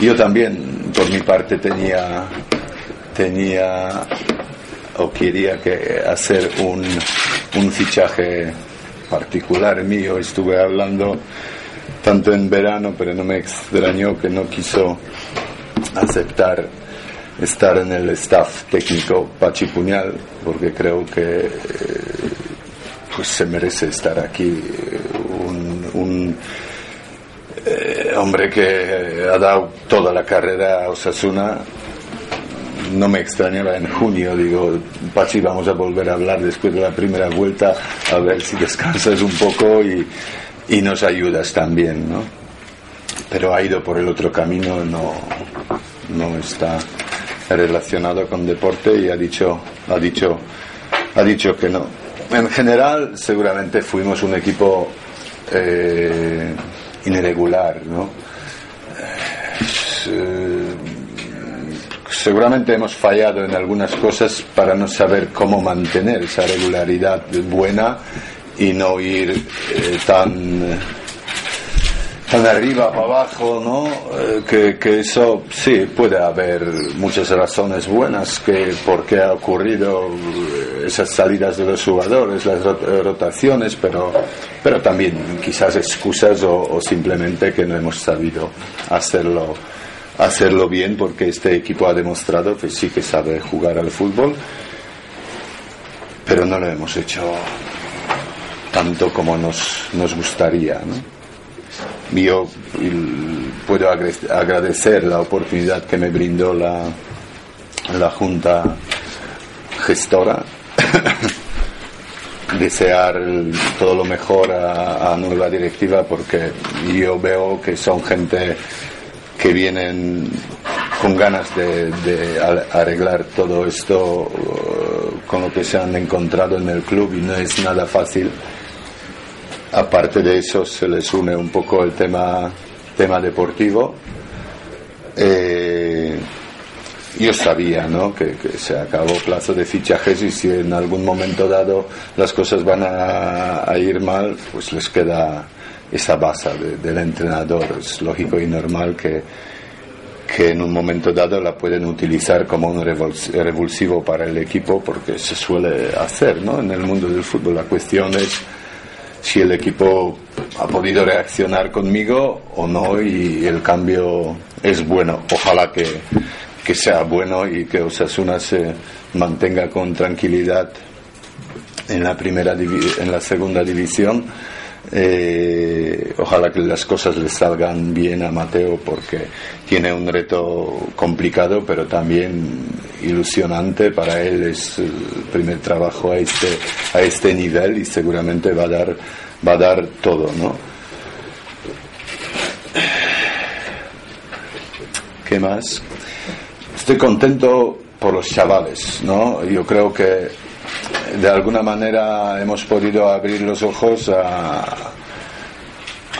Yo también, por mi parte, tenía, tenía o quería que hacer un, fichaje particular mío. Estuve hablando tanto en verano, pero no me extrañó que no quiso aceptar estar en el staff técnico Pachipuñal, porque creo que eh, pues se merece estar aquí un, un eh, hombre que ha dado toda la carrera a Osasuna. No me extrañaba en junio, digo, Pachi, vamos a volver a hablar después de la primera vuelta, a ver si descansas un poco y, y nos ayudas también, ¿no? Pero ha ido por el otro camino, no, no está relacionado con deporte y ha dicho, ha dicho, ha dicho que no. En general, seguramente fuimos un equipo eh, irregular, ¿no? Eh, seguramente hemos fallado en algunas cosas para no saber cómo mantener esa regularidad buena y no ir eh, tan tan arriba para abajo, ¿no? Eh, que, que, eso sí puede haber muchas razones buenas que por qué ha ocurrido eh, esas salidas de los jugadores, las rotaciones, pero pero también quizás excusas o, o simplemente que no hemos sabido hacerlo hacerlo bien porque este equipo ha demostrado que sí que sabe jugar al fútbol, pero no lo hemos hecho tanto como nos, nos gustaría. ¿no? Yo puedo agradecer la oportunidad que me brindó la, la Junta Gestora, desear todo lo mejor a, a nueva directiva porque yo veo que son gente que vienen con ganas de, arreglar todo esto uh, con lo que se han encontrado en el club y no es nada fácil. Aparte de eso se les une un poco el tema, tema deportivo. Eh, yo sabía ¿no? que, se acabó plazo de fichajes y si en algún momento dado las cosas van a, a ir mal, pues les queda esa base de, del entrenador. Es lógico y normal que, que en un momento dado la pueden utilizar como un revulsivo para el equipo porque se suele hacer ¿no? en el mundo del fútbol. La cuestión es si el equipo ha podido reaccionar conmigo o no y el cambio es bueno. Ojalá que, que sea bueno y que Osasuna se mantenga con tranquilidad en la primera en la segunda división eh, ojalá que las cosas le salgan bien a Mateo porque tiene un reto complicado pero también ilusionante. Para él es el primer trabajo a este a este nivel y seguramente va a dar va a dar todo no qué más estoy contento por los chavales no yo creo que de alguna manera hemos podido abrir los ojos a,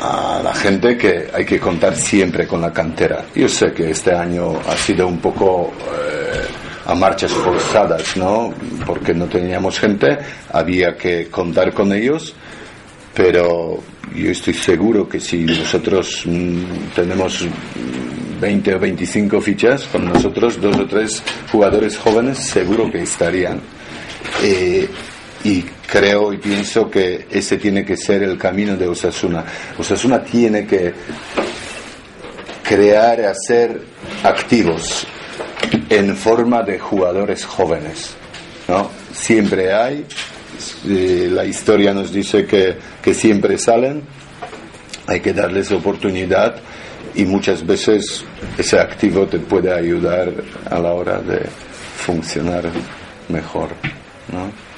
a la gente que hay que contar siempre con la cantera. Yo sé que este año ha sido un poco eh, a marchas forzadas, ¿no? Porque no teníamos gente, había que contar con ellos, pero yo estoy seguro que si nosotros mm, tenemos 20 o 25 fichas, con nosotros dos o tres jugadores jóvenes seguro que estarían. Eh, y creo y pienso que ese tiene que ser el camino de Osasuna. Osasuna tiene que crear hacer activos en forma de jugadores jóvenes. ¿no? Siempre hay, eh, la historia nos dice que, que siempre salen, hay que darles oportunidad y muchas veces ese activo te puede ayudar a la hora de funcionar mejor. ¿no?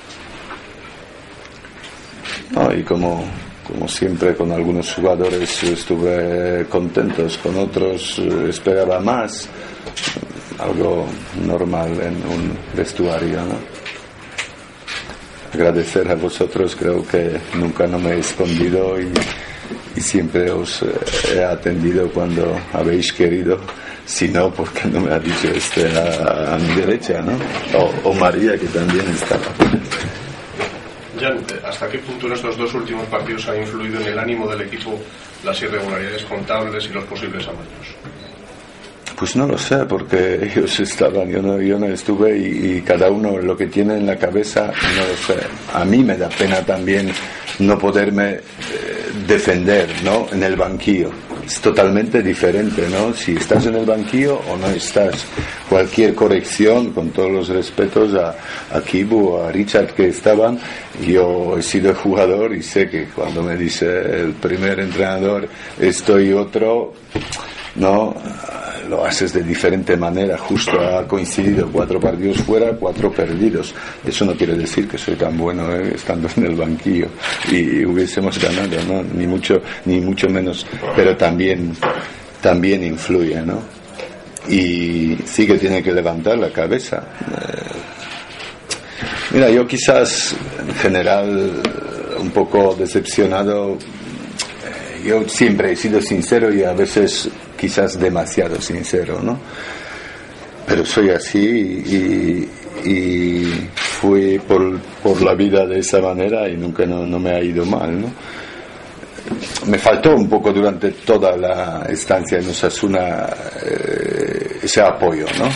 ¿No? Y como como siempre con algunos jugadores estuve contentos, con otros eh, esperaba más, algo normal en un vestuario. ¿no? Agradecer a vosotros, creo que nunca no me he escondido y, siempre os eh, he atendido cuando habéis querido si no, porque no me ha dicho este a, mi derecha, ¿no? O, o, María, que también estaba. Jan, ¿hasta qué punto en estos dos últimos partidos ha influido en el ánimo del equipo las irregularidades contables y los posibles amaños? Pues no lo sé, porque ellos estaban, yo no, yo no estuve y, cada uno lo que tiene en la cabeza, no lo sé. A mí me da pena también no poderme eh, defender, ¿no? En el banquillo es totalmente diferente, ¿no? Si estás en el banquillo o no estás. Cualquier corrección, con todos los respetos a, a Kibu a Richard que estaban, yo he sido jugador y sé que cuando me dice el primer entrenador estoy otro, ¿no? Lo haces de diferente manera, justo ha coincidido cuatro partidos fuera, cuatro perdidos. Eso no quiere decir que soy tan bueno ¿eh? estando en el banquillo y hubiésemos ganado, ¿no? Ni mucho, ni mucho menos, pero también, también influye, ¿no? Y sí que tiene que levantar la cabeza. Eh, mira, yo quizás en general un poco decepcionado eh, yo siempre he sido sincero y a veces quizás demasiado sincero, ¿no? Pero soy así y, fui por, por, la vida de esa manera y nunca no, me ha ido mal, ¿no? Me faltó un poco durante toda la estancia en Osasuna eh, ese apoyo, ¿no?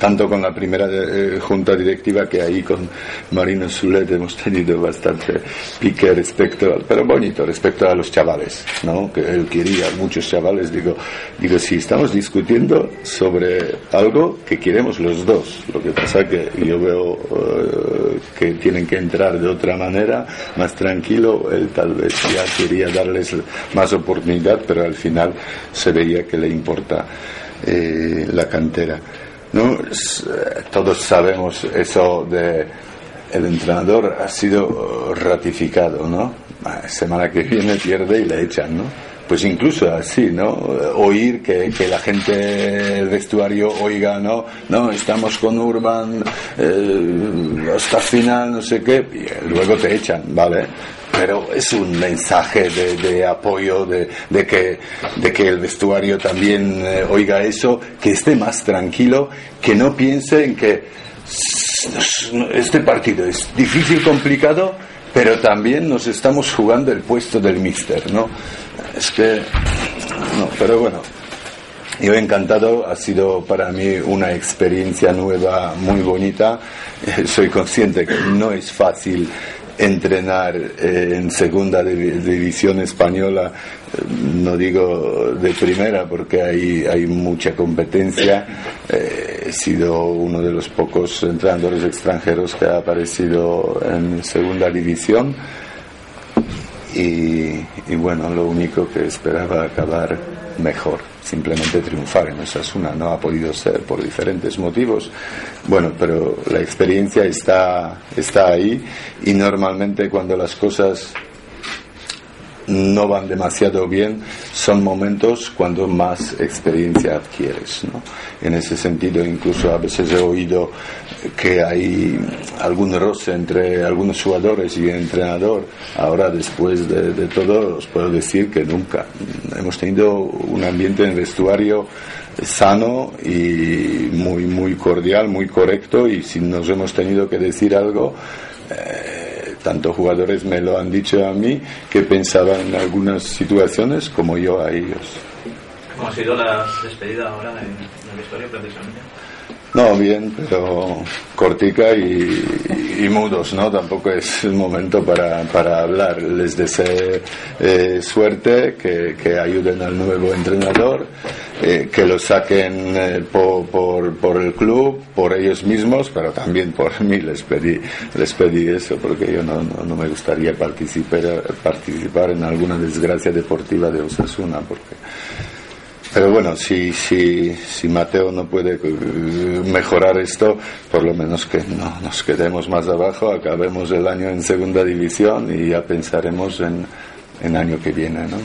Tanto con la primera eh, junta directiva que ahí con Marino Zulet hemos tenido bastante pique respecto, pero bonito, respecto a los chavales, ¿no? Que él quería, muchos chavales, digo, digo, si estamos discutiendo sobre algo que queremos los dos, lo que pasa que yo veo eh, que tienen que entrar de otra manera, más tranquilo, él tal vez ya quería darles más oportunidad, pero al final se veía que le importa eh, la cantera. ¿No? Eh, todos sabemos eso de el entrenador ha sido ratificado, ¿no? Semana que viene pierde y le echan, ¿no? Pues incluso así, ¿no? Oír que, que la gente del vestuario oiga, ¿no? No, estamos con Urban eh, hasta final, no sé qué, y luego te echan, ¿vale? pero es un mensaje de, apoyo, de, que, de que el vestuario también eh, oiga eso, que esté más tranquilo, que no piense en que este partido es difícil, complicado, pero también nos estamos jugando el puesto del míster, ¿no? Es que, no, pero bueno, yo encantado, ha sido para mí una experiencia nueva muy bonita. Soy consciente que no es fácil entrenar eh, en segunda división española, eh, no digo de primera porque hay, mucha competencia. Eh, he sido uno de los pocos entrenadores extranjeros que ha aparecido en segunda división. Y bueno, lo único que esperaba acabar mejor, simplemente triunfar en Osasuna. No ha podido ser por diferentes motivos. Bueno, pero la experiencia está, está ahí y normalmente cuando las cosas no van demasiado bien, son momentos cuando más experiencia adquieres. ¿no? En ese sentido, incluso a veces he oído que hay algún roce entre algunos jugadores y el entrenador. Ahora, después de, de todo, os puedo decir que nunca. Hemos tenido un ambiente en el vestuario sano y muy, muy cordial, muy correcto y si nos hemos tenido que decir algo, eh, tanto jugadores me lo han dicho a mí que pensaban en algunas situaciones como yo a ellos. ¿Cómo ha sido la despedida ahora en, el vestuario precisamente? No, bien, pero cortica y, mudos, ¿no? Tampoco es el momento para, para hablar. Les deseo eh, suerte, que, que, ayuden al nuevo entrenador, eh, que lo saquen eh, por, por, por, el club, por ellos mismos, pero también por mí les pedí, les pedí eso, porque yo no, no, no me gustaría participar, participar en alguna desgracia deportiva de Osasuna, porque Pero bueno, si, si, si Mateo no puede eh, mejorar esto, por lo menos que no nos quedemos más abajo, acabemos el año en segunda división y ya pensaremos en, en año que viene, ¿no?